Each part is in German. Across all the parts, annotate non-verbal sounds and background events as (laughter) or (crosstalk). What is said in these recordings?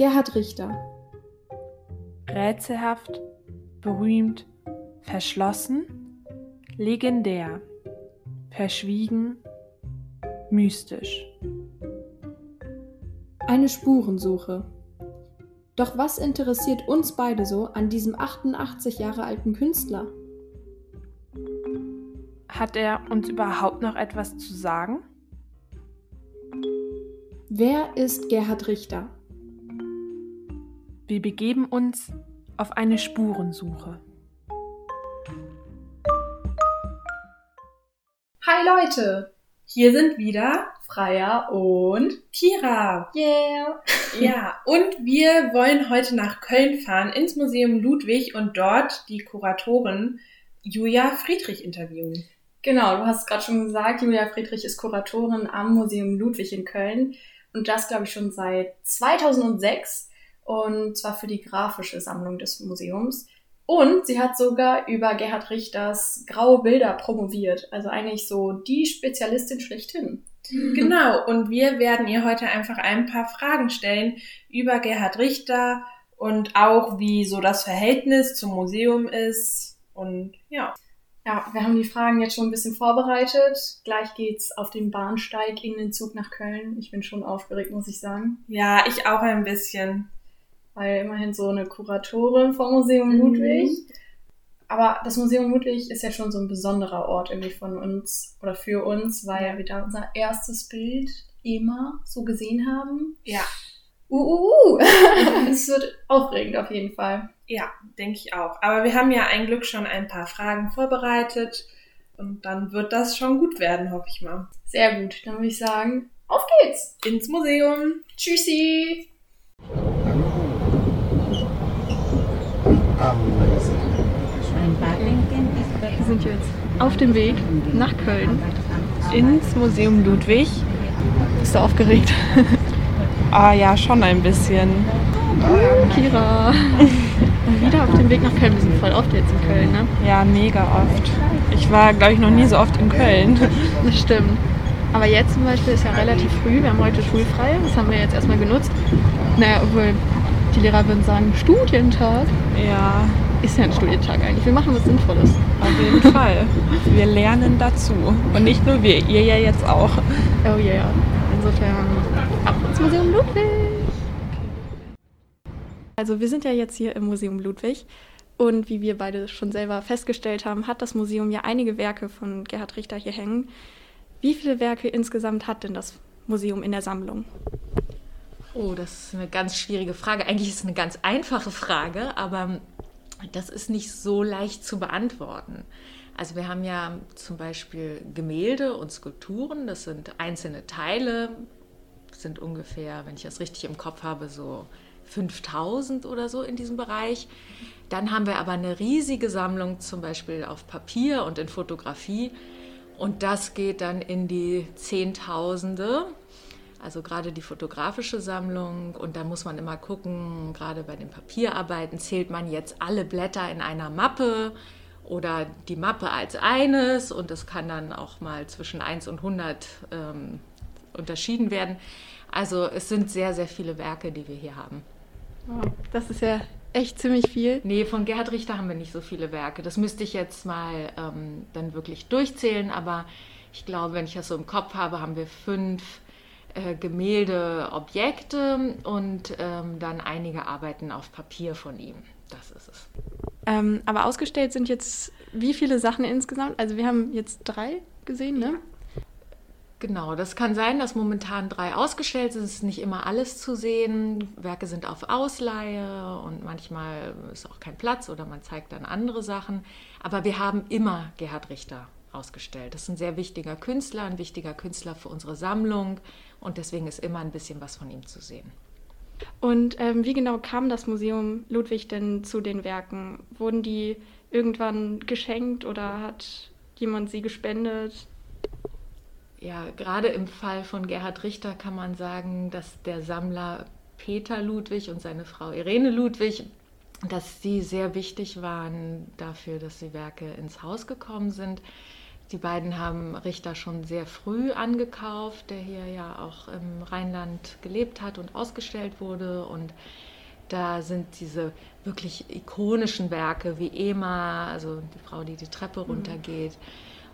Gerhard Richter. Rätselhaft, berühmt, verschlossen, legendär, verschwiegen, mystisch. Eine Spurensuche. Doch was interessiert uns beide so an diesem 88 Jahre alten Künstler? Hat er uns überhaupt noch etwas zu sagen? Wer ist Gerhard Richter? Wir begeben uns auf eine Spurensuche. Hi Leute, hier sind wieder Freya und Kira. Yeah! Ja, und wir wollen heute nach Köln fahren, ins Museum Ludwig und dort die Kuratorin Julia Friedrich interviewen. Genau, du hast es gerade schon gesagt, Julia Friedrich ist Kuratorin am Museum Ludwig in Köln und das glaube ich schon seit 2006 und zwar für die grafische Sammlung des Museums. Und sie hat sogar über Gerhard Richters graue Bilder promoviert, also eigentlich so die Spezialistin schlechthin. (laughs) Genau, und wir werden ihr heute einfach ein paar Fragen stellen über Gerhard Richter und auch wie so das Verhältnis zum Museum ist und ja. Ja, wir haben die Fragen jetzt schon ein bisschen vorbereitet. Gleich geht's auf den Bahnsteig in den Zug nach Köln. Ich bin schon aufgeregt, muss ich sagen. Ja, ich auch ein bisschen. Weil immerhin so eine Kuratorin vom Museum Ludwig. Aber das Museum Ludwig ist ja schon so ein besonderer Ort irgendwie von uns oder für uns, weil wir da unser erstes Bild immer so gesehen haben. Ja. Uh, uh, uh. (laughs) es wird aufregend auf jeden Fall. Ja, denke ich auch. Aber wir haben ja ein Glück schon ein paar Fragen vorbereitet und dann wird das schon gut werden, hoffe ich mal. Sehr gut. Dann würde ich sagen, auf geht's. Ins Museum. Tschüssi. Sind jetzt auf dem Weg nach Köln Ins Museum Ludwig. Bist du aufgeregt? (laughs) Ah ja, schon ein bisschen. Kira. Und (laughs) wieder auf dem Weg nach Köln. Wir sind voll oft jetzt in Köln, ne? Ja, mega oft. Ich war, glaube ich, noch nie so oft in Köln. (laughs) Das stimmt. Aber jetzt zum Beispiel ist ja relativ früh. Wir haben heute schulfrei. Das haben wir jetzt erstmal genutzt. Naja, obwohl die Lehrer würden sagen, Studientag. Ja, Ist ja ein Studientag eigentlich. Wir machen was Sinnvolles. auf jeden (laughs) Fall. Wir lernen dazu. Und nicht nur wir, ihr ja jetzt auch. Oh yeah. Insofern ab ins Museum Ludwig. Also wir sind ja jetzt hier im Museum Ludwig und wie wir beide schon selber festgestellt haben, hat das Museum ja einige Werke von Gerhard Richter hier hängen. Wie viele Werke insgesamt hat denn das Museum in der Sammlung? Oh, das ist eine ganz schwierige Frage. Eigentlich ist es eine ganz einfache Frage, aber das ist nicht so leicht zu beantworten. Also wir haben ja zum Beispiel Gemälde und Skulpturen, das sind einzelne Teile, sind ungefähr, wenn ich das richtig im Kopf habe, so 5000 oder so in diesem Bereich. Dann haben wir aber eine riesige Sammlung zum Beispiel auf Papier und in Fotografie und das geht dann in die Zehntausende. Also gerade die fotografische Sammlung und da muss man immer gucken, gerade bei den Papierarbeiten zählt man jetzt alle Blätter in einer Mappe oder die Mappe als eines und das kann dann auch mal zwischen 1 und 100 ähm, unterschieden werden. Also es sind sehr, sehr viele Werke, die wir hier haben. Das ist ja echt ziemlich viel. Nee, von Gerhard Richter haben wir nicht so viele Werke. Das müsste ich jetzt mal ähm, dann wirklich durchzählen, aber ich glaube, wenn ich das so im Kopf habe, haben wir fünf äh, Gemälde, Objekte und ähm, dann einige Arbeiten auf Papier von ihm. Das ist es. Ähm, aber ausgestellt sind jetzt wie viele Sachen insgesamt? Also wir haben jetzt drei gesehen, ne? Genau, das kann sein, dass momentan drei ausgestellt sind. Es ist nicht immer alles zu sehen. Werke sind auf Ausleihe und manchmal ist auch kein Platz oder man zeigt dann andere Sachen. Aber wir haben immer Gerhard Richter ausgestellt. Das ist ein sehr wichtiger Künstler, ein wichtiger Künstler für unsere Sammlung und deswegen ist immer ein bisschen was von ihm zu sehen. Und ähm, wie genau kam das Museum Ludwig denn zu den Werken? Wurden die irgendwann geschenkt oder hat jemand sie gespendet? Ja, gerade im Fall von Gerhard Richter kann man sagen, dass der Sammler Peter Ludwig und seine Frau Irene Ludwig, dass sie sehr wichtig waren dafür, dass die Werke ins Haus gekommen sind. Die beiden haben Richter schon sehr früh angekauft, der hier ja auch im Rheinland gelebt hat und ausgestellt wurde. Und da sind diese wirklich ikonischen Werke wie Ema, also die Frau, die die Treppe mhm. runtergeht,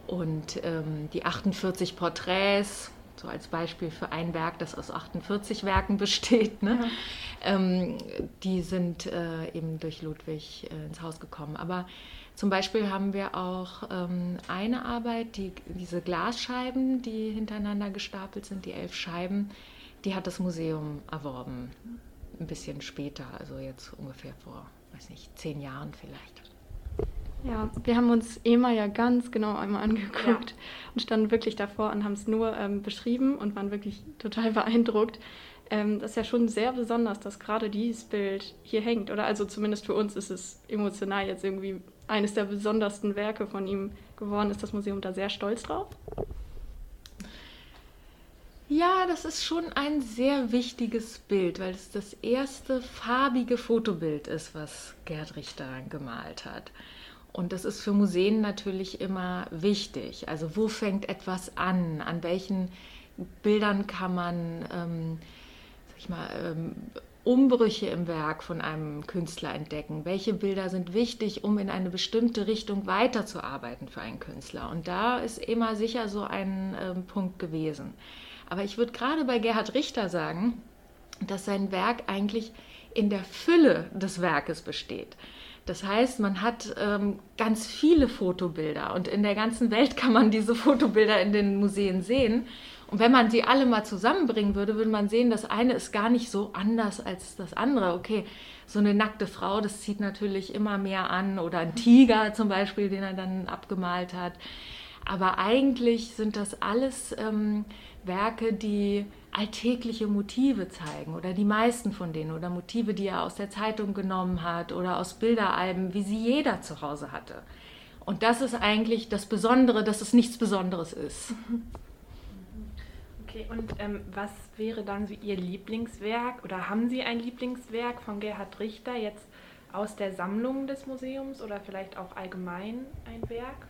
mhm. und ähm, die 48 Porträts, so als Beispiel für ein Werk, das aus 48 Werken besteht. Ne? Ja. Ähm, die sind äh, eben durch Ludwig äh, ins Haus gekommen. Aber zum Beispiel haben wir auch ähm, eine Arbeit, die, diese Glasscheiben, die hintereinander gestapelt sind, die elf Scheiben, die hat das Museum erworben. Ein bisschen später, also jetzt ungefähr vor, weiß nicht, zehn Jahren vielleicht. Ja, wir haben uns EMA ja ganz genau einmal angeguckt ja. und standen wirklich davor und haben es nur ähm, beschrieben und waren wirklich total beeindruckt. Ähm, das ist ja schon sehr besonders, dass gerade dieses Bild hier hängt. Oder also zumindest für uns ist es emotional jetzt irgendwie eines der besondersten Werke von ihm geworden. Ist das Museum da sehr stolz drauf? Ja, das ist schon ein sehr wichtiges Bild, weil es das erste farbige Fotobild ist, was Gerd Richter gemalt hat. Und das ist für Museen natürlich immer wichtig. Also wo fängt etwas an? An welchen Bildern kann man ähm, ich mal, ähm, Umbrüche im Werk von einem Künstler entdecken. Welche Bilder sind wichtig, um in eine bestimmte Richtung weiterzuarbeiten für einen Künstler? Und da ist immer sicher so ein ähm, Punkt gewesen. Aber ich würde gerade bei Gerhard Richter sagen, dass sein Werk eigentlich in der Fülle des Werkes besteht. Das heißt, man hat ähm, ganz viele Fotobilder und in der ganzen Welt kann man diese Fotobilder in den Museen sehen. Und wenn man sie alle mal zusammenbringen würde, würde man sehen, das eine ist gar nicht so anders als das andere. Okay, so eine nackte Frau, das zieht natürlich immer mehr an oder ein Tiger zum Beispiel, den er dann abgemalt hat. Aber eigentlich sind das alles ähm, Werke, die alltägliche Motive zeigen oder die meisten von denen oder Motive, die er aus der Zeitung genommen hat oder aus Bilderalben, wie sie jeder zu Hause hatte. Und das ist eigentlich das Besondere, dass es nichts Besonderes ist. Okay, und ähm, was wäre dann so Ihr Lieblingswerk oder haben Sie ein Lieblingswerk von Gerhard Richter jetzt aus der Sammlung des Museums oder vielleicht auch allgemein ein Werk?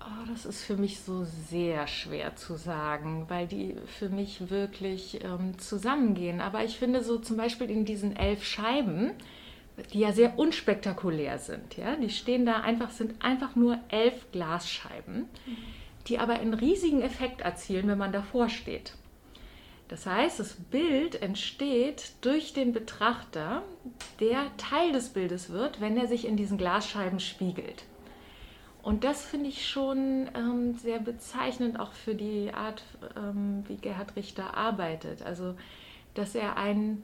Oh, das ist für mich so sehr schwer zu sagen, weil die für mich wirklich ähm, zusammengehen. Aber ich finde so zum Beispiel in diesen elf Scheiben, die ja sehr unspektakulär sind, ja, die stehen da einfach, sind einfach nur elf Glasscheiben. Mhm die aber einen riesigen Effekt erzielen, wenn man davor steht. Das heißt, das Bild entsteht durch den Betrachter, der Teil des Bildes wird, wenn er sich in diesen Glasscheiben spiegelt. Und das finde ich schon ähm, sehr bezeichnend auch für die Art, ähm, wie Gerhard Richter arbeitet. Also, dass er einen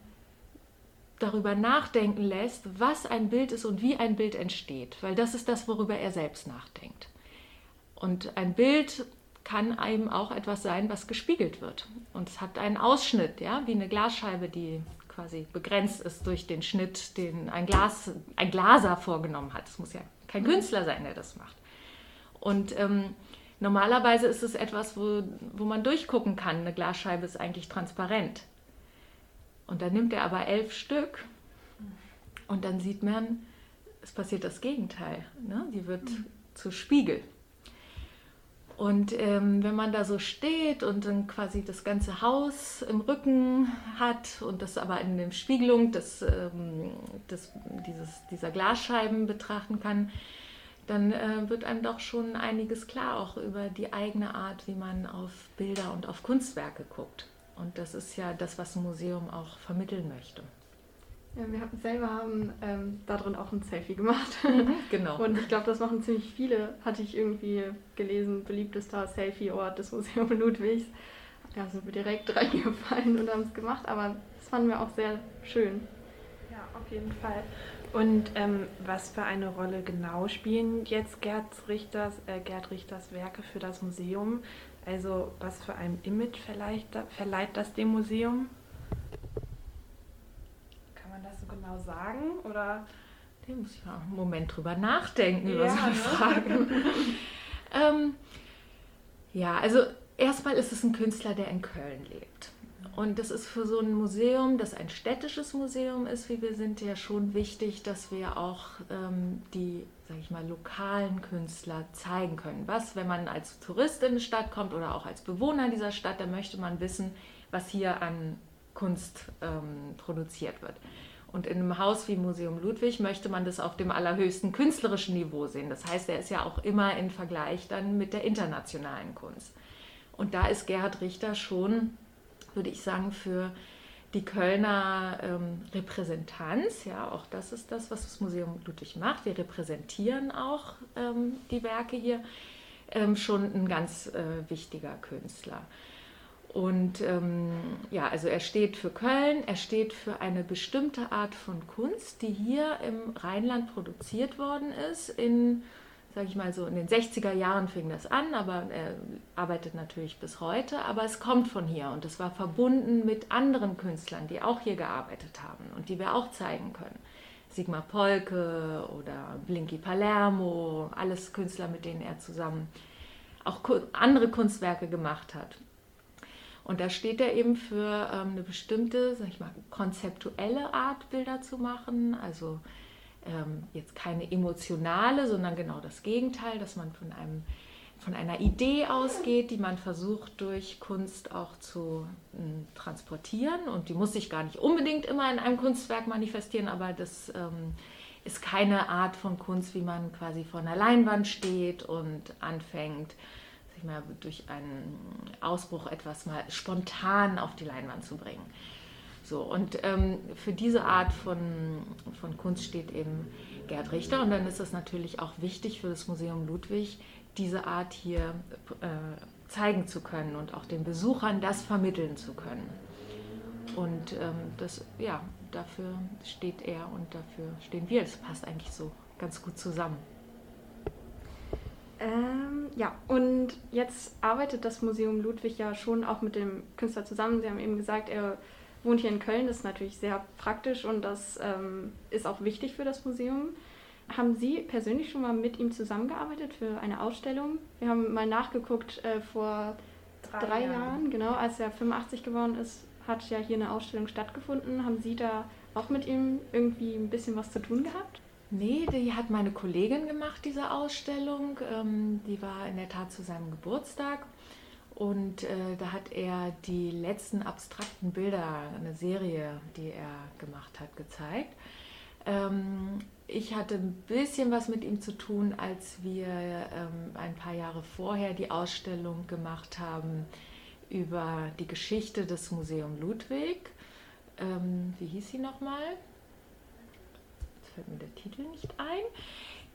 darüber nachdenken lässt, was ein Bild ist und wie ein Bild entsteht, weil das ist das, worüber er selbst nachdenkt. Und ein Bild kann einem auch etwas sein, was gespiegelt wird. Und es hat einen Ausschnitt, ja, wie eine Glasscheibe, die quasi begrenzt ist durch den Schnitt, den ein, Glas, ein Glaser vorgenommen hat. Es muss ja kein Künstler sein, der das macht. Und ähm, normalerweise ist es etwas, wo, wo man durchgucken kann. Eine Glasscheibe ist eigentlich transparent. Und dann nimmt er aber elf Stück und dann sieht man, es passiert das Gegenteil. Ne? Die wird mhm. zu Spiegel. Und ähm, wenn man da so steht und dann quasi das ganze Haus im Rücken hat und das aber in der Spiegelung des, ähm, des, dieses, dieser Glasscheiben betrachten kann, dann äh, wird einem doch schon einiges klar, auch über die eigene Art, wie man auf Bilder und auf Kunstwerke guckt. Und das ist ja das, was ein Museum auch vermitteln möchte. Ja, wir haben selber haben ähm, darin auch ein Selfie gemacht. Mhm, (laughs) genau. Und ich glaube, das machen ziemlich viele, hatte ich irgendwie gelesen, beliebtester Selfie-Ort des Museums Ludwigs. Ja, sind wir direkt (laughs) reingefallen und haben es gemacht, aber das fanden wir auch sehr schön. Ja, auf jeden Fall. Und ähm, was für eine Rolle genau spielen jetzt Gerd Richters, äh, Gerd Richters Werke für das Museum? Also was für ein Image verleiht, verleiht das dem Museum? genau sagen? Oder da muss ich mal einen Moment drüber nachdenken über ja, so eine ne? Frage. (laughs) ähm, ja, also erstmal ist es ein Künstler, der in Köln lebt. Und das ist für so ein Museum, das ein städtisches Museum ist, wie wir sind, ja schon wichtig, dass wir auch ähm, die, sage ich mal, lokalen Künstler zeigen können. Was, wenn man als Tourist in eine Stadt kommt oder auch als Bewohner dieser Stadt, dann möchte man wissen, was hier an Kunst ähm, produziert wird. Und in einem Haus wie Museum Ludwig möchte man das auf dem allerhöchsten künstlerischen Niveau sehen. Das heißt, er ist ja auch immer in Vergleich dann mit der internationalen Kunst. Und da ist Gerhard Richter schon, würde ich sagen, für die Kölner ähm, Repräsentanz, ja, auch das ist das, was das Museum Ludwig macht. Wir repräsentieren auch ähm, die Werke hier, ähm, schon ein ganz äh, wichtiger Künstler. Und ähm, ja, also er steht für Köln, er steht für eine bestimmte Art von Kunst, die hier im Rheinland produziert worden ist. In, sage ich mal so, in den 60er Jahren fing das an, aber er arbeitet natürlich bis heute. Aber es kommt von hier und es war verbunden mit anderen Künstlern, die auch hier gearbeitet haben und die wir auch zeigen können. Sigmar Polke oder Blinky Palermo, alles Künstler, mit denen er zusammen auch andere Kunstwerke gemacht hat. Und da steht er eben für ähm, eine bestimmte, sag ich mal, konzeptuelle Art, Bilder zu machen. Also ähm, jetzt keine emotionale, sondern genau das Gegenteil, dass man von, einem, von einer Idee ausgeht, die man versucht durch Kunst auch zu äh, transportieren. Und die muss sich gar nicht unbedingt immer in einem Kunstwerk manifestieren, aber das ähm, ist keine Art von Kunst, wie man quasi vor einer Leinwand steht und anfängt ich mal, durch einen Ausbruch etwas mal spontan auf die Leinwand zu bringen. So, und ähm, für diese Art von, von Kunst steht eben Gerd Richter. Und dann ist es natürlich auch wichtig für das Museum Ludwig, diese Art hier äh, zeigen zu können und auch den Besuchern das vermitteln zu können. Und ähm, das, ja, dafür steht er und dafür stehen wir. Das passt eigentlich so ganz gut zusammen. Ähm, ja, und jetzt arbeitet das Museum Ludwig ja schon auch mit dem Künstler zusammen. Sie haben eben gesagt, er wohnt hier in Köln, das ist natürlich sehr praktisch und das ähm, ist auch wichtig für das Museum. Haben Sie persönlich schon mal mit ihm zusammengearbeitet für eine Ausstellung? Wir haben mal nachgeguckt äh, vor drei, drei Jahren. Jahren, genau, als er 85 geworden ist, hat ja hier eine Ausstellung stattgefunden. Haben Sie da auch mit ihm irgendwie ein bisschen was zu tun gehabt? Nee, die hat meine Kollegin gemacht, diese Ausstellung. Ähm, die war in der Tat zu seinem Geburtstag. Und äh, da hat er die letzten abstrakten Bilder, eine Serie, die er gemacht hat, gezeigt. Ähm, ich hatte ein bisschen was mit ihm zu tun, als wir ähm, ein paar Jahre vorher die Ausstellung gemacht haben über die Geschichte des Museum Ludwig. Ähm, wie hieß sie nochmal? Fällt mir der Titel nicht ein.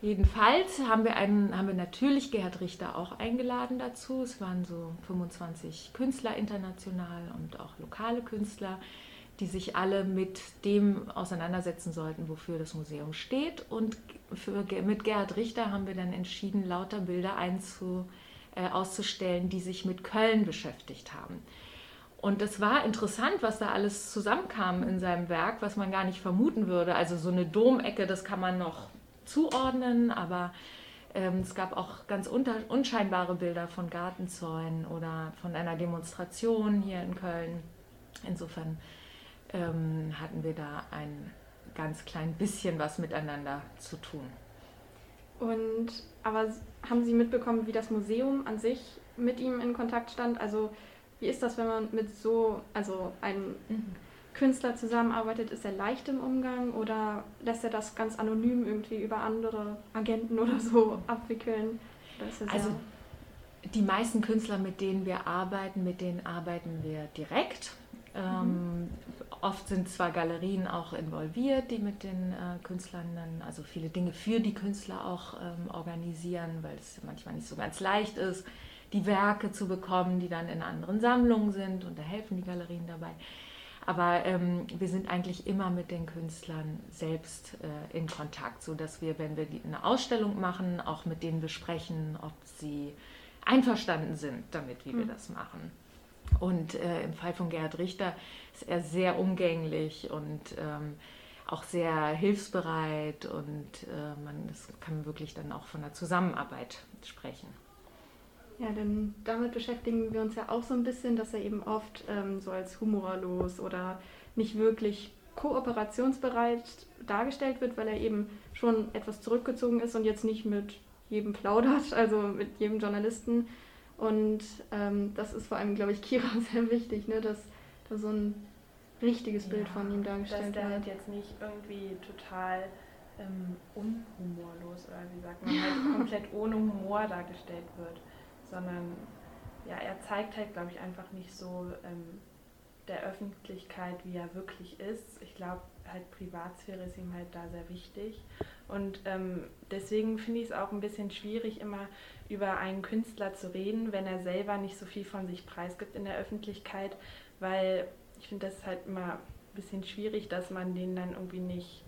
Jedenfalls haben wir, einen, haben wir natürlich Gerhard Richter auch eingeladen dazu. Es waren so 25 Künstler international und auch lokale Künstler, die sich alle mit dem auseinandersetzen sollten, wofür das Museum steht. Und für, mit Gerhard Richter haben wir dann entschieden, lauter Bilder einzu, äh, auszustellen, die sich mit Köln beschäftigt haben. Und es war interessant, was da alles zusammenkam in seinem Werk, was man gar nicht vermuten würde. Also so eine Domecke, das kann man noch zuordnen, aber ähm, es gab auch ganz unscheinbare Bilder von Gartenzäunen oder von einer Demonstration hier in Köln. Insofern ähm, hatten wir da ein ganz klein bisschen was miteinander zu tun. Und aber haben Sie mitbekommen, wie das Museum an sich mit ihm in Kontakt stand? Also wie ist das, wenn man mit so, also einem mhm. Künstler zusammenarbeitet? Ist er leicht im Umgang oder lässt er das ganz anonym irgendwie über andere Agenten oder so abwickeln? also die meisten Künstler, mit denen wir arbeiten, mit denen arbeiten wir direkt. Ähm, mhm. oft sind zwar Galerien auch involviert, die mit den äh, Künstlern dann, also viele Dinge für die Künstler auch ähm, organisieren, weil es manchmal nicht so ganz leicht ist die Werke zu bekommen, die dann in anderen Sammlungen sind und da helfen die Galerien dabei. Aber ähm, wir sind eigentlich immer mit den Künstlern selbst äh, in Kontakt, sodass wir, wenn wir eine Ausstellung machen, auch mit denen besprechen, ob sie einverstanden sind damit, wie mhm. wir das machen. Und äh, im Fall von Gerhard Richter ist er sehr umgänglich und ähm, auch sehr hilfsbereit und äh, man das kann wirklich dann auch von der Zusammenarbeit sprechen. Ja, denn damit beschäftigen wir uns ja auch so ein bisschen, dass er eben oft ähm, so als humorlos oder nicht wirklich kooperationsbereit dargestellt wird, weil er eben schon etwas zurückgezogen ist und jetzt nicht mit jedem plaudert, (laughs) also mit jedem Journalisten. Und ähm, das ist vor allem, glaube ich, Kira (laughs) sehr wichtig, ne, dass da so ein richtiges Bild ja, von ihm dargestellt wird. Dass der halt jetzt nicht irgendwie total ähm, unhumorlos oder wie sagt man, halt komplett ohne Humor dargestellt wird, sondern ja, er zeigt halt, glaube ich, einfach nicht so ähm, der Öffentlichkeit, wie er wirklich ist. Ich glaube, halt Privatsphäre ist ihm halt da sehr wichtig. Und ähm, deswegen finde ich es auch ein bisschen schwierig, immer über einen Künstler zu reden, wenn er selber nicht so viel von sich preisgibt in der Öffentlichkeit, weil ich finde das halt immer ein bisschen schwierig, dass man den dann irgendwie nicht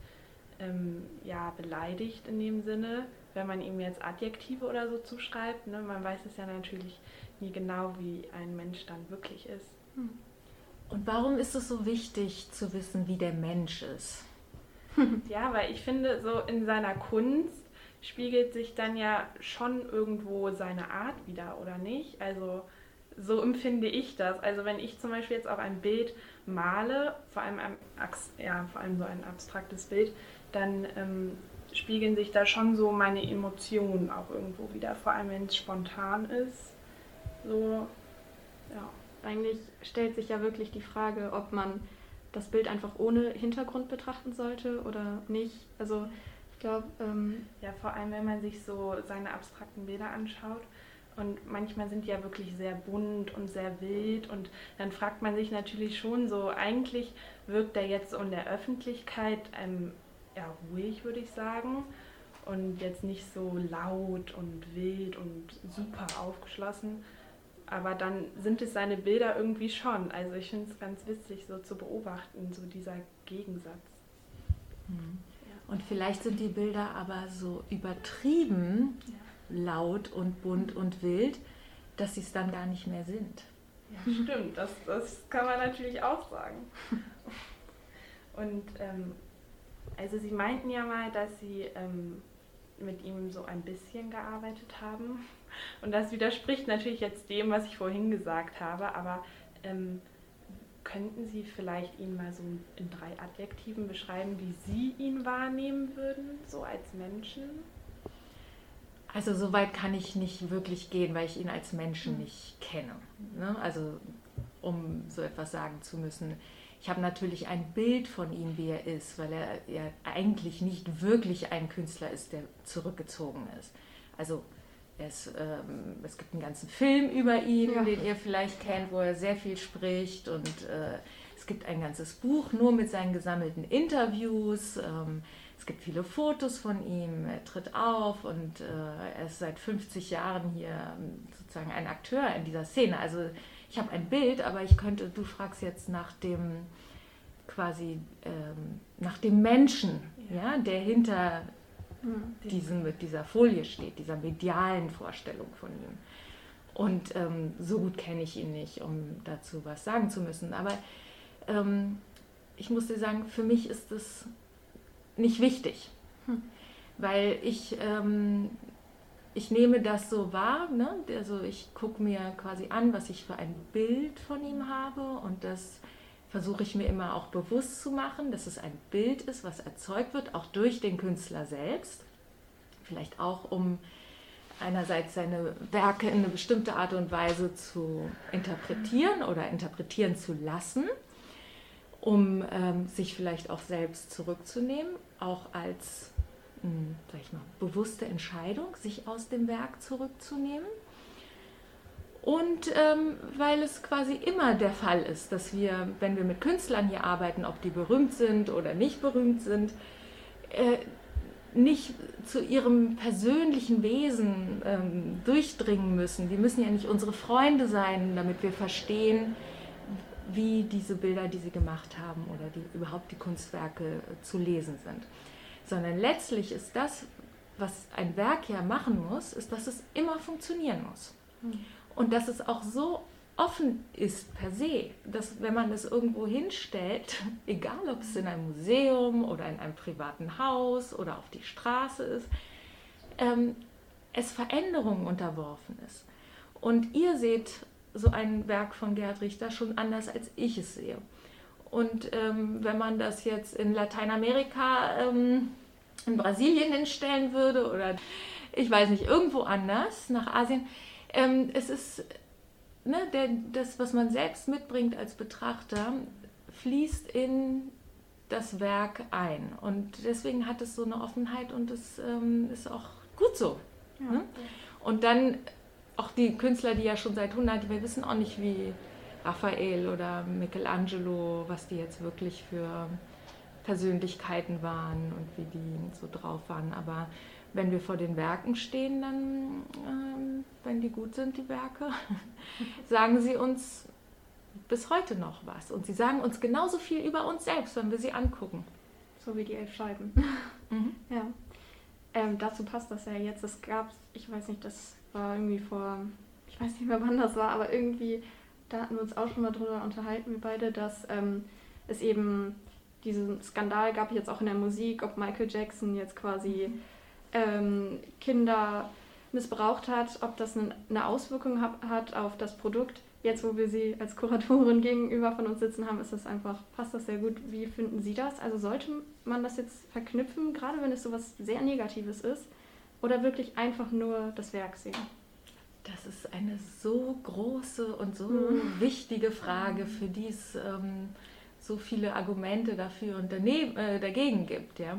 ähm, ja, beleidigt in dem Sinne, wenn man ihm jetzt Adjektive oder so zuschreibt. Ne? Man weiß es ja natürlich nie genau, wie ein Mensch dann wirklich ist. Hm. Und warum ist es so wichtig zu wissen, wie der Mensch ist? (laughs) ja, weil ich finde, so in seiner Kunst spiegelt sich dann ja schon irgendwo seine Art wieder, oder nicht? Also so empfinde ich das. Also wenn ich zum Beispiel jetzt auch ein Bild male, vor allem, ein, ja, vor allem so ein abstraktes Bild, dann ähm, spiegeln sich da schon so meine Emotionen auch irgendwo wieder, vor allem wenn es spontan ist. So, ja. Eigentlich stellt sich ja wirklich die Frage, ob man das Bild einfach ohne Hintergrund betrachten sollte oder nicht. Also ich glaube. Ähm ja, vor allem wenn man sich so seine abstrakten Bilder anschaut. Und manchmal sind die ja wirklich sehr bunt und sehr wild. Und dann fragt man sich natürlich schon so, eigentlich wirkt er jetzt so in der Öffentlichkeit ähm, eher ruhig, würde ich sagen. Und jetzt nicht so laut und wild und super aufgeschlossen. Aber dann sind es seine Bilder irgendwie schon. Also ich finde es ganz witzig, so zu beobachten, so dieser Gegensatz. Mhm. Ja. Und vielleicht sind die Bilder aber so übertrieben ja. laut und bunt und wild, dass sie es dann gar nicht mehr sind. Ja, stimmt. Das, das kann man natürlich auch sagen. (laughs) Und ähm, also Sie meinten ja mal, dass Sie ähm, mit ihm so ein bisschen gearbeitet haben. (laughs) Und das widerspricht natürlich jetzt dem, was ich vorhin gesagt habe, aber ähm, könnten Sie vielleicht ihn mal so in drei Adjektiven beschreiben, wie Sie ihn wahrnehmen würden, so als Menschen? Also so weit kann ich nicht wirklich gehen, weil ich ihn als Menschen hm. nicht kenne. Ne? Also um so etwas sagen zu müssen. Ich habe natürlich ein Bild von ihm, wie er ist, weil er ja eigentlich nicht wirklich ein Künstler ist, der zurückgezogen ist. Also es, ähm, es gibt einen ganzen Film über ihn, ja. den ihr vielleicht kennt, wo er sehr viel spricht und äh, es gibt ein ganzes Buch nur mit seinen gesammelten Interviews. Ähm, es gibt viele Fotos von ihm, er tritt auf und äh, er ist seit 50 Jahren hier ähm, sozusagen ein Akteur in dieser Szene. Also ich habe ein Bild, aber ich könnte, du fragst jetzt nach dem quasi ähm, nach dem Menschen, ja. ja der hinter mhm. diesem, mit dieser Folie steht, dieser medialen Vorstellung von ihm. Und ähm, so gut kenne ich ihn nicht, um dazu was sagen zu müssen. Aber ähm, ich muss dir sagen, für mich ist es nicht wichtig, hm. weil ich ähm, ich nehme das so wahr, ne? also ich gucke mir quasi an, was ich für ein Bild von ihm habe und das versuche ich mir immer auch bewusst zu machen, dass es ein Bild ist, was erzeugt wird, auch durch den Künstler selbst. Vielleicht auch, um einerseits seine Werke in eine bestimmte Art und Weise zu interpretieren oder interpretieren zu lassen, um ähm, sich vielleicht auch selbst zurückzunehmen, auch als sag ich mal, bewusste Entscheidung, sich aus dem Werk zurückzunehmen. Und ähm, weil es quasi immer der Fall ist, dass wir, wenn wir mit Künstlern hier arbeiten, ob die berühmt sind oder nicht berühmt sind, äh, nicht zu ihrem persönlichen Wesen ähm, durchdringen müssen. Die müssen ja nicht unsere Freunde sein, damit wir verstehen, wie diese Bilder, die sie gemacht haben oder die, überhaupt die Kunstwerke äh, zu lesen sind sondern letztlich ist das, was ein Werk ja machen muss, ist, dass es immer funktionieren muss. Hm. Und dass es auch so offen ist per se, dass wenn man es irgendwo hinstellt, (laughs) egal ob es in einem Museum oder in einem privaten Haus oder auf die Straße ist, ähm, es Veränderungen unterworfen ist. Und ihr seht so ein Werk von Gerhard Richter schon anders, als ich es sehe. Und ähm, wenn man das jetzt in Lateinamerika, ähm, in Brasilien hinstellen würde oder ich weiß nicht, irgendwo anders, nach Asien, ähm, es ist ne, der, das, was man selbst mitbringt als Betrachter, fließt in das Werk ein. Und deswegen hat es so eine Offenheit und es ähm, ist auch gut so. Ja. Ne? Und dann auch die Künstler, die ja schon seit 100, wir wissen auch nicht, wie Raphael oder Michelangelo, was die jetzt wirklich für Persönlichkeiten waren und wie die so drauf waren. Aber wenn wir vor den Werken stehen, dann, ähm, wenn die gut sind, die Werke, (laughs) sagen sie uns bis heute noch was. Und sie sagen uns genauso viel über uns selbst, wenn wir sie angucken. So wie die elf Scheiben. (laughs) Mhm. Ja. Ähm, dazu passt das ja jetzt. Es gab, ich weiß nicht, das war irgendwie vor, ich weiß nicht mehr wann das war, aber irgendwie, da hatten wir uns auch schon mal drüber unterhalten, wir beide, dass ähm, es eben diesen Skandal gab jetzt auch in der Musik, ob Michael Jackson jetzt quasi mhm. ähm, Kinder missbraucht hat, ob das eine Auswirkung hat auf das Produkt. Jetzt, wo wir sie als Kuratorin (laughs) gegenüber von uns sitzen haben, ist das einfach, passt das sehr gut. Wie finden Sie das? Also sollte man das jetzt verknüpfen, gerade wenn es so was sehr Negatives ist, oder wirklich einfach nur das Werk sehen? Das ist eine so große und so mhm. wichtige Frage, für die es ähm, so viele Argumente dafür und daneben, äh, dagegen gibt. Ja?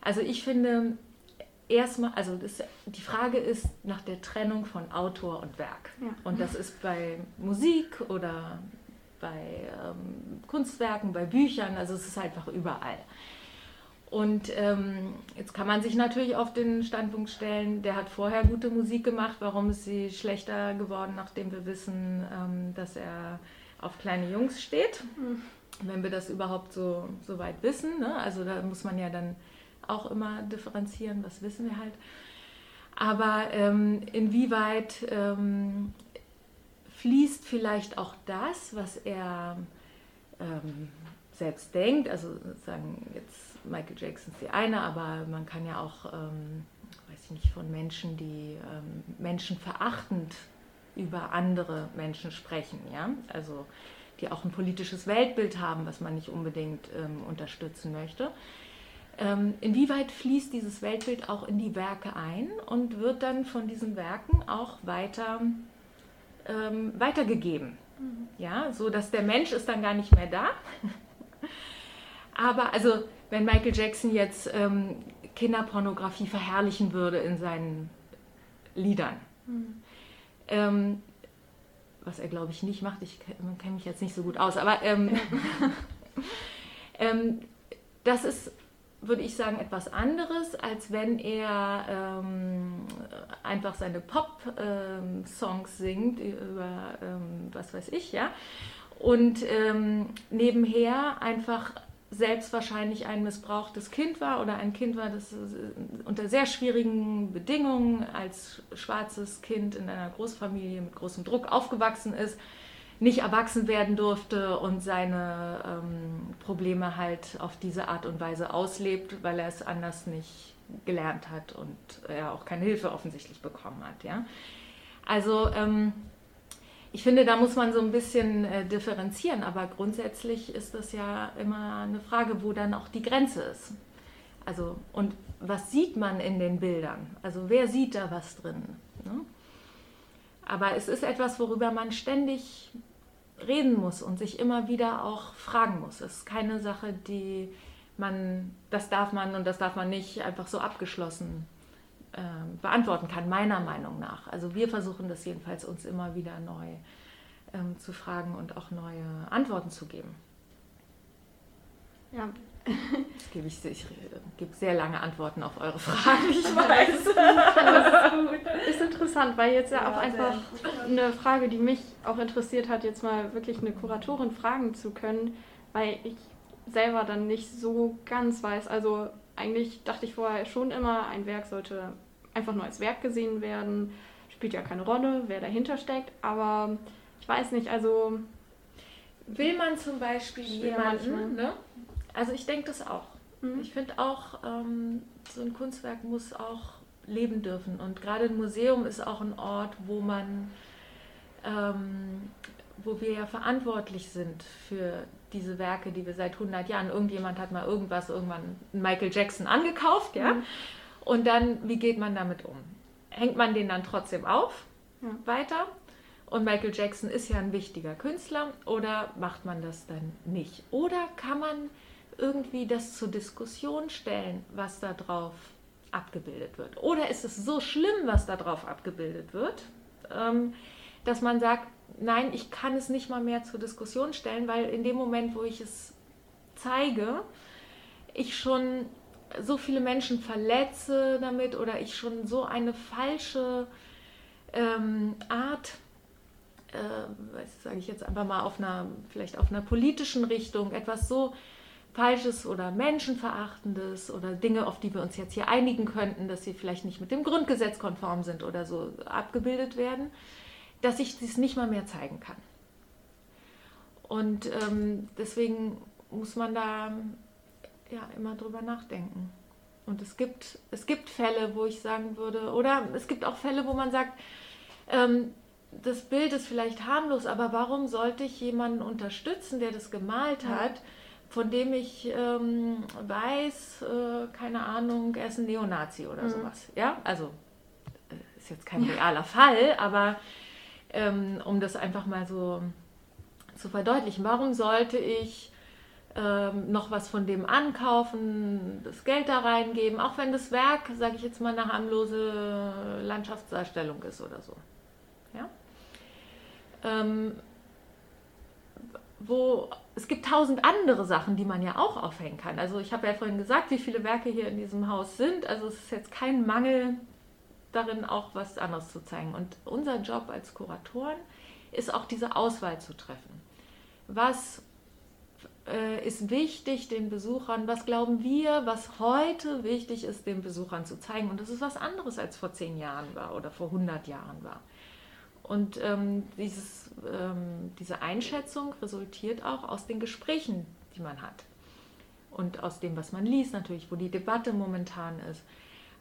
Also ich finde, erstmal, also das, die Frage ist nach der Trennung von Autor und Werk. Ja. Und das ist bei Musik oder bei ähm, Kunstwerken, bei Büchern, also es ist einfach überall. Und ähm, jetzt kann man sich natürlich auf den Standpunkt stellen, der hat vorher gute Musik gemacht, warum ist sie schlechter geworden, nachdem wir wissen, ähm, dass er auf kleine Jungs steht. Mhm. Wenn wir das überhaupt so, so weit wissen. Ne? Also da muss man ja dann auch immer differenzieren, was wissen wir halt. Aber ähm, inwieweit ähm, fließt vielleicht auch das, was er ähm, selbst denkt, also sagen jetzt Michael Jackson ist die eine, aber man kann ja auch, ähm, weiß ich nicht, von Menschen, die ähm, menschenverachtend über andere Menschen sprechen, ja, also die auch ein politisches Weltbild haben, was man nicht unbedingt ähm, unterstützen möchte. Ähm, inwieweit fließt dieses Weltbild auch in die Werke ein und wird dann von diesen Werken auch weiter ähm, weitergegeben? Mhm. Ja, so dass der Mensch ist dann gar nicht mehr da. (laughs) Aber also, wenn Michael Jackson jetzt ähm, Kinderpornografie verherrlichen würde in seinen Liedern, mhm. ähm, was er glaube ich nicht macht, ich kenne mich jetzt nicht so gut aus, aber ähm, (laughs) ähm, das ist würde ich sagen, etwas anderes, als wenn er ähm, einfach seine Pop-Songs ähm, singt über was weiß ich, ja. Und nebenher einfach selbst wahrscheinlich ein missbrauchtes Kind war oder ein Kind war, das äh, unter sehr schwierigen Bedingungen als schwarzes Kind in einer Großfamilie mit großem Druck aufgewachsen ist nicht erwachsen werden durfte und seine ähm, Probleme halt auf diese Art und Weise auslebt, weil er es anders nicht gelernt hat und er auch keine Hilfe offensichtlich bekommen hat. Ja? Also ähm, ich finde, da muss man so ein bisschen äh, differenzieren, aber grundsätzlich ist das ja immer eine Frage, wo dann auch die Grenze ist. Also und was sieht man in den Bildern? Also wer sieht da was drin? Ne? Aber es ist etwas, worüber man ständig reden muss und sich immer wieder auch fragen muss. Es ist keine Sache, die man, das darf man und das darf man nicht einfach so abgeschlossen äh, beantworten kann, meiner Meinung nach. Also wir versuchen das jedenfalls uns immer wieder neu ähm, zu fragen und auch neue Antworten zu geben. Ja, (laughs) das gebe ich, ich gebe sehr lange Antworten auf eure (laughs) Fragen, ich weiß. Das (laughs) ist interessant, weil jetzt ja, ja auch einfach eine Frage, die mich auch interessiert hat, jetzt mal wirklich eine Kuratorin fragen zu können, weil ich selber dann nicht so ganz weiß. Also eigentlich dachte ich vorher schon immer, ein Werk sollte einfach nur als Werk gesehen werden. Spielt ja keine Rolle, wer dahinter steckt, aber ich weiß nicht, also. Will man zum Beispiel jemanden, ne? Also ich denke das auch. Mhm. Ich finde auch, ähm, so ein Kunstwerk muss auch leben dürfen. Und gerade ein Museum ist auch ein Ort, wo man, ähm, wo wir ja verantwortlich sind für diese Werke, die wir seit 100 Jahren, irgendjemand hat mal irgendwas, irgendwann Michael Jackson angekauft, ja, mhm. und dann, wie geht man damit um? Hängt man den dann trotzdem auf, ja. weiter? Und Michael Jackson ist ja ein wichtiger Künstler, oder macht man das dann nicht? Oder kann man irgendwie das zur Diskussion stellen, was da drauf abgebildet wird? Oder ist es so schlimm, was da drauf abgebildet wird, ähm, dass man sagt, nein, ich kann es nicht mal mehr zur Diskussion stellen, weil in dem Moment, wo ich es zeige, ich schon so viele Menschen verletze damit oder ich schon so eine falsche ähm, Art, äh, sage ich jetzt einfach mal auf einer, vielleicht auf einer politischen Richtung, etwas so Falsches oder Menschenverachtendes oder Dinge, auf die wir uns jetzt hier einigen könnten, dass sie vielleicht nicht mit dem Grundgesetz konform sind oder so abgebildet werden, dass ich dies nicht mal mehr zeigen kann. Und ähm, deswegen muss man da ja immer drüber nachdenken. Und es gibt, es gibt Fälle, wo ich sagen würde, oder es gibt auch Fälle, wo man sagt, ähm, das Bild ist vielleicht harmlos, aber warum sollte ich jemanden unterstützen, der das gemalt hat? Ja von dem ich ähm, weiß, äh, keine Ahnung, er ist ein Neonazi oder mhm. sowas. Ja, also äh, ist jetzt kein realer Fall, aber ähm, um das einfach mal so zu verdeutlichen, warum sollte ich ähm, noch was von dem ankaufen, das Geld da reingeben, auch wenn das Werk, sage ich jetzt mal, eine harmlose Landschaftsdarstellung ist oder so. Ja? Ähm, wo es gibt tausend andere Sachen, die man ja auch aufhängen kann. Also ich habe ja vorhin gesagt, wie viele Werke hier in diesem Haus sind. Also es ist jetzt kein Mangel darin, auch was anderes zu zeigen. Und unser Job als Kuratoren ist auch diese Auswahl zu treffen. Was äh, ist wichtig den Besuchern? Was glauben wir, was heute wichtig ist, den Besuchern zu zeigen? Und das ist was anderes als vor zehn Jahren war oder vor 100 Jahren war. Und ähm, dieses, ähm, diese Einschätzung resultiert auch aus den Gesprächen, die man hat. Und aus dem, was man liest, natürlich, wo die Debatte momentan ist.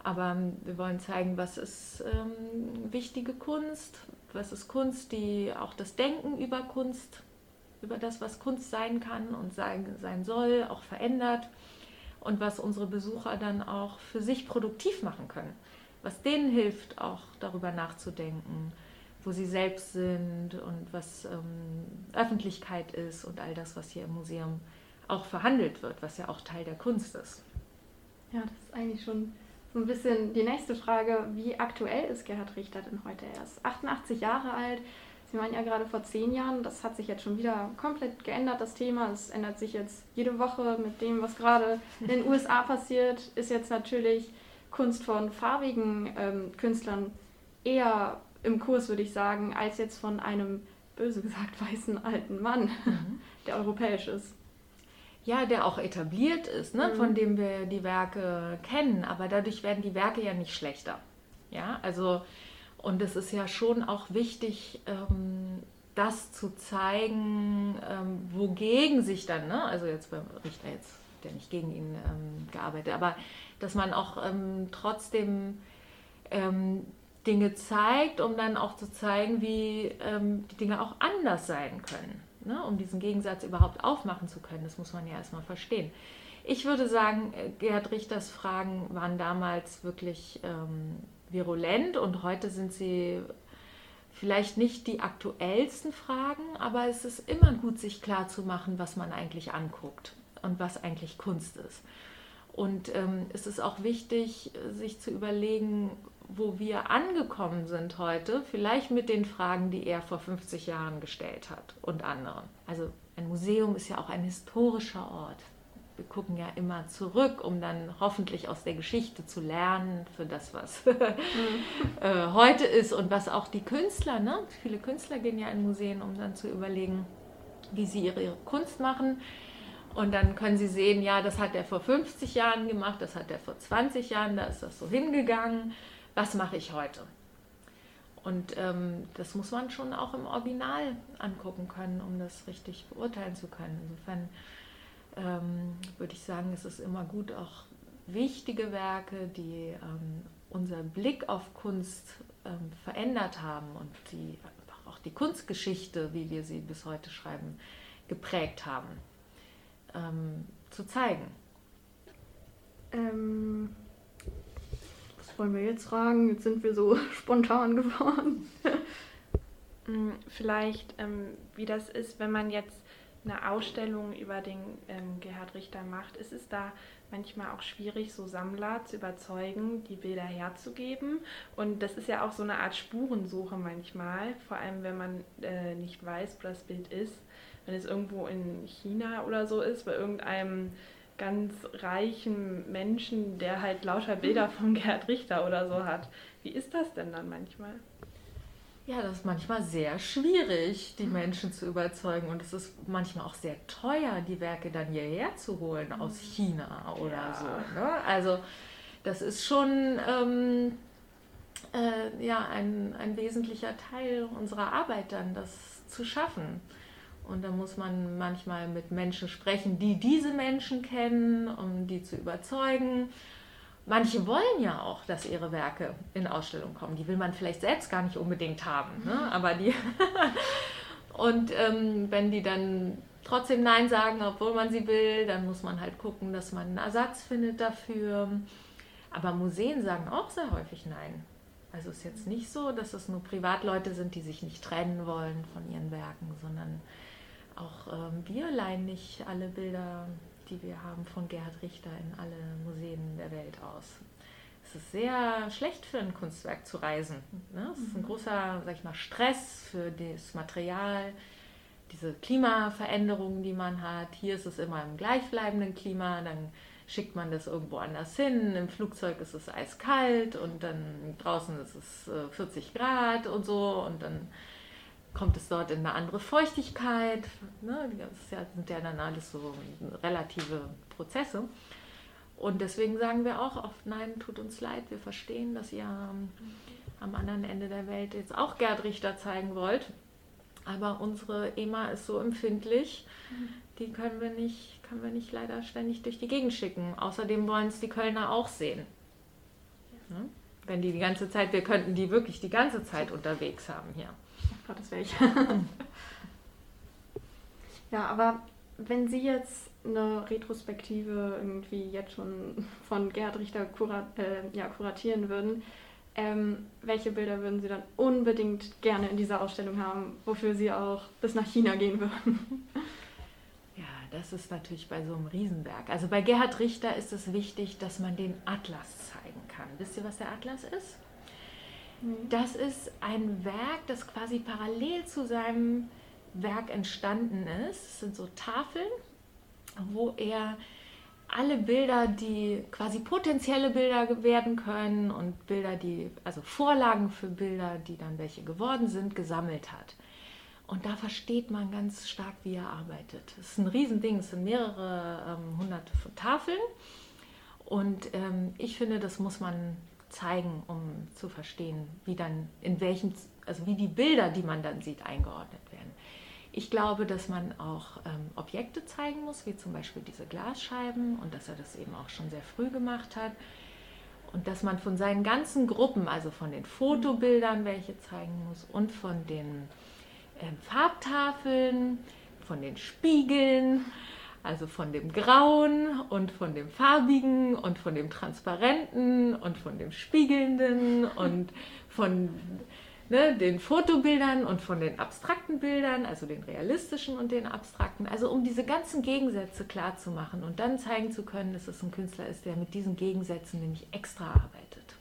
Aber ähm, wir wollen zeigen, was ist ähm, wichtige Kunst, was ist Kunst, die auch das Denken über Kunst, über das, was Kunst sein kann und sein, sein soll, auch verändert. Und was unsere Besucher dann auch für sich produktiv machen können. Was denen hilft, auch darüber nachzudenken wo sie selbst sind und was ähm, Öffentlichkeit ist und all das, was hier im Museum auch verhandelt wird, was ja auch Teil der Kunst ist. Ja, das ist eigentlich schon so ein bisschen die nächste Frage. Wie aktuell ist Gerhard Richter denn heute? Er ist 88 Jahre alt. Sie waren ja gerade vor zehn Jahren. Das hat sich jetzt schon wieder komplett geändert, das Thema. Es ändert sich jetzt jede Woche mit dem, was gerade in den USA passiert. Ist jetzt natürlich Kunst von farbigen ähm, Künstlern eher im Kurs, würde ich sagen, als jetzt von einem, böse gesagt, (laughs) weißen alten Mann, mhm. der europäisch ist. Ja, der auch etabliert ist, ne, mhm. von dem wir die Werke kennen, aber dadurch werden die Werke ja nicht schlechter. Ja, also, und es ist ja schon auch wichtig, ähm, das zu zeigen, ähm, wogegen sich dann, ne, also jetzt beim Richter jetzt, der nicht gegen ihn ähm, gearbeitet, aber dass man auch ähm, trotzdem ähm, Dinge zeigt, um dann auch zu zeigen, wie ähm, die Dinge auch anders sein können, ne? um diesen Gegensatz überhaupt aufmachen zu können. Das muss man ja erstmal verstehen. Ich würde sagen, äh, Gerhard Richters Fragen waren damals wirklich ähm, virulent und heute sind sie vielleicht nicht die aktuellsten Fragen, aber es ist immer gut, sich klar zu machen, was man eigentlich anguckt und was eigentlich Kunst ist. Und ähm, es ist auch wichtig, sich zu überlegen, wo wir angekommen sind heute, vielleicht mit den Fragen, die er vor 50 Jahren gestellt hat und anderen. Also ein Museum ist ja auch ein historischer Ort. Wir gucken ja immer zurück, um dann hoffentlich aus der Geschichte zu lernen für das, was mhm. (laughs) heute ist und was auch die Künstler, ne? viele Künstler gehen ja in Museen, um dann zu überlegen, wie sie ihre Kunst machen. Und dann können Sie sehen, ja, das hat er vor 50 Jahren gemacht, das hat er vor 20 Jahren, da ist das so hingegangen was mache ich heute? Und ähm, das muss man schon auch im Original angucken können, um das richtig beurteilen zu können. Insofern ähm, würde ich sagen, es ist immer gut, auch wichtige Werke, die ähm, unser Blick auf Kunst ähm, verändert haben und die auch die Kunstgeschichte, wie wir sie bis heute schreiben, geprägt haben, ähm, zu zeigen. Ähm, wollen wir jetzt fragen? Jetzt sind wir so (laughs) spontan geworden. Mm, vielleicht, ähm, wie das ist, wenn man jetzt eine Ausstellung über den ähm, Gerhard Richter macht, ist es da manchmal auch schwierig, so Sammler zu überzeugen, die Bilder herzugeben. Und das ist ja auch so eine Art Spurensuche manchmal, vor allem wenn man äh, nicht weiß, wo das Bild ist. Wenn es irgendwo in China oder so ist, bei irgendeinem ganz reichen Menschen, der halt lauter Bilder von Gerhard Richter oder so hat. Wie ist das denn dann manchmal? Ja, das ist manchmal sehr schwierig, die Menschen zu überzeugen. Und es ist manchmal auch sehr teuer, die Werke dann hierher zu holen aus China oder ja. so. Ne? Also das ist schon ähm, äh, ja, ein, ein wesentlicher Teil unserer Arbeit dann, das zu schaffen. Und da muss man manchmal mit Menschen sprechen, die diese Menschen kennen, um die zu überzeugen. Manche wollen ja auch, dass ihre Werke in Ausstellung kommen. Die will man vielleicht selbst gar nicht unbedingt haben. Ne? Mhm. Aber die. (laughs) und ähm, wenn die dann trotzdem Nein sagen, obwohl man sie will, dann muss man halt gucken, dass man einen Ersatz findet dafür. Aber Museen sagen auch sehr häufig Nein. Also es ist jetzt nicht so, dass es nur Privatleute sind, die sich nicht trennen wollen von ihren Werken, sondern auch ähm, wir leihen nicht alle Bilder die wir haben von Gerhard Richter in alle Museen der Welt aus. Es ist sehr schlecht für ein Kunstwerk zu reisen. Ne? Es ist ein mhm. großer, sag ich mal, Stress für das Material, diese Klimaveränderungen, die man hat. Hier ist es immer im gleichbleibenden Klima, dann schickt man das irgendwo anders hin. Im Flugzeug ist es eiskalt und dann draußen ist es 40 äh, Grad und so und dann kommt es dort in eine andere Feuchtigkeit. Ne? Das sind ja dann alles so relative Prozesse. Und deswegen sagen wir auch oft, nein, tut uns leid, wir verstehen, dass ihr am anderen Ende der Welt jetzt auch Gerd Richter zeigen wollt. Aber unsere EMA ist so empfindlich, die können wir nicht, können wir nicht leider ständig durch die Gegend schicken. Außerdem wollen es die Kölner auch sehen. Ne? Wenn die die ganze Zeit, wir könnten die wirklich die ganze Zeit unterwegs haben hier. Gott, das wäre ich. (laughs) ja, aber wenn Sie jetzt eine Retrospektive irgendwie jetzt schon von Gerhard Richter kurat, äh, ja, kuratieren würden, ähm, welche Bilder würden Sie dann unbedingt gerne in dieser Ausstellung haben, wofür Sie auch bis nach China gehen würden? (laughs) Ja, das ist natürlich bei so einem Riesenwerk. Also bei Gerhard Richter ist es wichtig, dass man den Atlas zeigen kann. Wisst ihr, was der Atlas ist? Mhm. Das ist ein Werk, das quasi parallel zu seinem Werk entstanden ist. Es sind so Tafeln, wo er alle Bilder, die quasi potenzielle Bilder werden können und Bilder, die, also Vorlagen für Bilder, die dann welche geworden sind, gesammelt hat. Und da versteht man ganz stark, wie er arbeitet. Es ist ein Riesending, es sind mehrere ähm, hunderte von Tafeln. Und ähm, ich finde, das muss man zeigen, um zu verstehen, wie dann in welchen, also wie die Bilder, die man dann sieht, eingeordnet werden. Ich glaube, dass man auch ähm, Objekte zeigen muss, wie zum Beispiel diese Glasscheiben und dass er das eben auch schon sehr früh gemacht hat. Und dass man von seinen ganzen Gruppen, also von den Fotobildern, welche zeigen muss, und von den ähm, Farbtafeln, von den Spiegeln, also von dem Grauen und von dem Farbigen und von dem Transparenten und von dem Spiegelnden (laughs) und von ne, den Fotobildern und von den abstrakten Bildern, also den realistischen und den abstrakten. Also um diese ganzen Gegensätze klar zu machen und dann zeigen zu können, dass es ein Künstler ist, der mit diesen Gegensätzen nämlich extra arbeitet.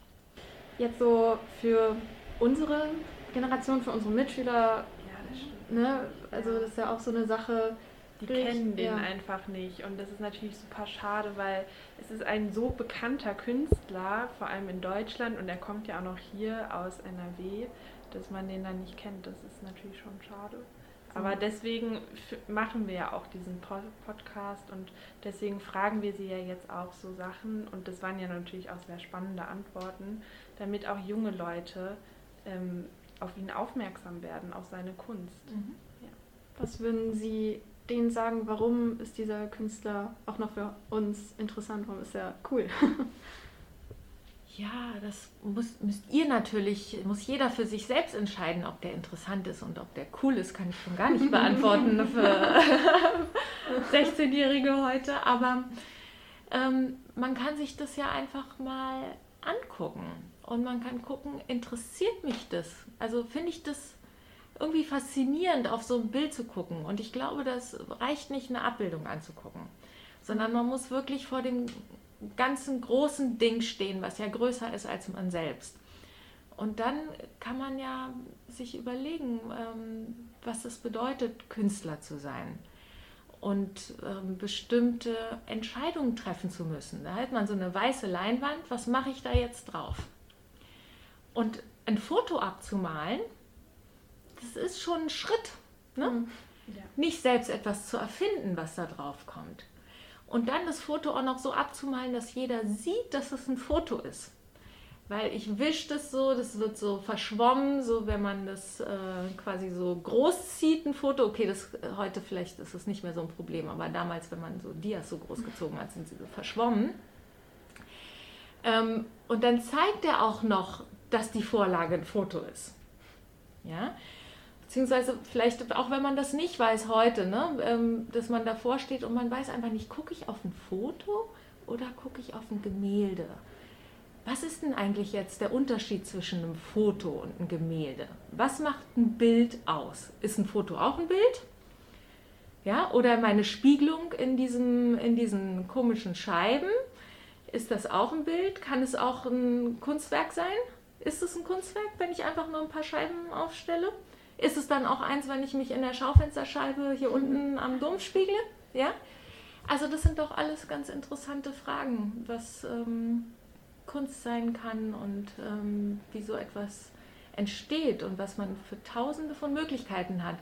Jetzt so für unsere Generation, für unsere Mitschüler, ja, das stimmt. Ne, also das ist ja auch so eine Sache, die Richtig, kennen den ja. einfach nicht. Und das ist natürlich super schade, weil es ist ein so bekannter Künstler, vor allem in Deutschland, und er kommt ja auch noch hier aus NRW, dass man den dann nicht kennt. Das ist natürlich schon schade. Aber deswegen machen wir ja auch diesen Podcast und deswegen fragen wir sie ja jetzt auch so Sachen. Und das waren ja natürlich auch sehr spannende Antworten, damit auch junge Leute ähm, auf ihn aufmerksam werden, auf seine Kunst. Mhm. Ja. Was würden Sie denen sagen, warum ist dieser Künstler auch noch für uns interessant, warum ist er cool? (laughs) Ja, das muss, müsst ihr natürlich, muss jeder für sich selbst entscheiden, ob der interessant ist und ob der cool ist, kann ich schon gar nicht beantworten (laughs) für (laughs) 16-Jährige heute. Aber ähm, man kann sich das ja einfach mal angucken und man kann gucken, interessiert mich das? Also finde ich das irgendwie faszinierend, auf so ein Bild zu gucken. Und ich glaube, das reicht nicht, eine Abbildung anzugucken, sondern man muss wirklich vor dem ganzen großen Ding stehen, was ja größer ist als man selbst. Und dann kann man ja sich überlegen, ähm, was es bedeutet, Künstler zu sein und ähm, bestimmte Entscheidungen treffen zu müssen. Da hat man so eine weiße Leinwand, was mache ich da jetzt drauf? Und ein Foto abzumalen, das ist schon ein Schritt. Ne? Mhm. Ja. Nicht selbst etwas zu erfinden, was da drauf kommt. Und dann das Foto auch noch so abzumalen, dass jeder sieht, dass es ein Foto ist. Weil ich wische das so, das wird so verschwommen, so wenn man das äh, quasi so groß zieht, ein Foto. Okay, das heute vielleicht ist es nicht mehr so ein Problem, aber damals, wenn man so Dias so groß gezogen hat, sind sie so verschwommen. Ähm, und dann zeigt er auch noch, dass die Vorlage ein Foto ist. Ja, Beziehungsweise vielleicht auch, wenn man das nicht weiß heute, ne? Ähm, dass man davor steht und man weiß einfach nicht, gucke ich auf ein Foto oder gucke ich auf ein Gemälde? Was ist denn eigentlich jetzt der Unterschied zwischen einem Foto und einem Gemälde? Was macht ein Bild aus? Ist ein Foto auch ein Bild? Ja, oder meine Spiegelung in, diesem, in diesen komischen Scheiben, ist das auch ein Bild? Kann es auch ein Kunstwerk sein? Ist es ein Kunstwerk, wenn ich einfach nur ein paar Scheiben aufstelle? Ist es dann auch eins, wenn ich mich in der Schaufensterscheibe hier unten am Dom spiegle? Ja? Also das sind doch alles ganz interessante Fragen, was ähm, Kunst sein kann und ähm, wie so etwas entsteht und was man für tausende von Möglichkeiten hat.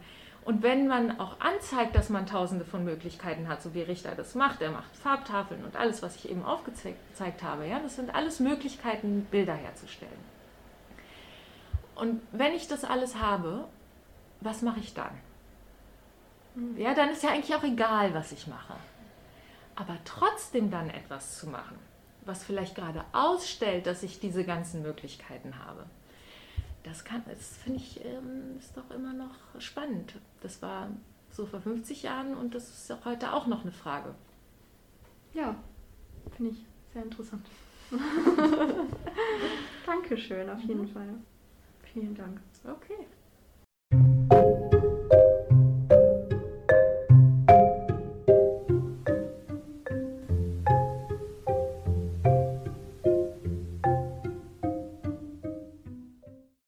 Und wenn man auch anzeigt, dass man tausende von Möglichkeiten hat, so wie Richter das macht, er macht Farbtafeln und alles, was ich eben aufgezeigt habe, ja, das sind alles Möglichkeiten, Bilder herzustellen. Und wenn ich das alles habe was mache ich dann? Ja, dann ist ja eigentlich auch egal, was ich mache. Aber trotzdem dann etwas zu machen, was vielleicht gerade ausstellt, dass ich diese ganzen Möglichkeiten habe. Das kann, das finde ich, ähm, ist doch immer noch spannend. Das war so vor 50 Jahren und das ist auch heute auch noch eine Frage. Ja, finde ich sehr interessant. (laughs) Dankeschön, auf jeden mhm. Fall. Vielen Dank. Okay.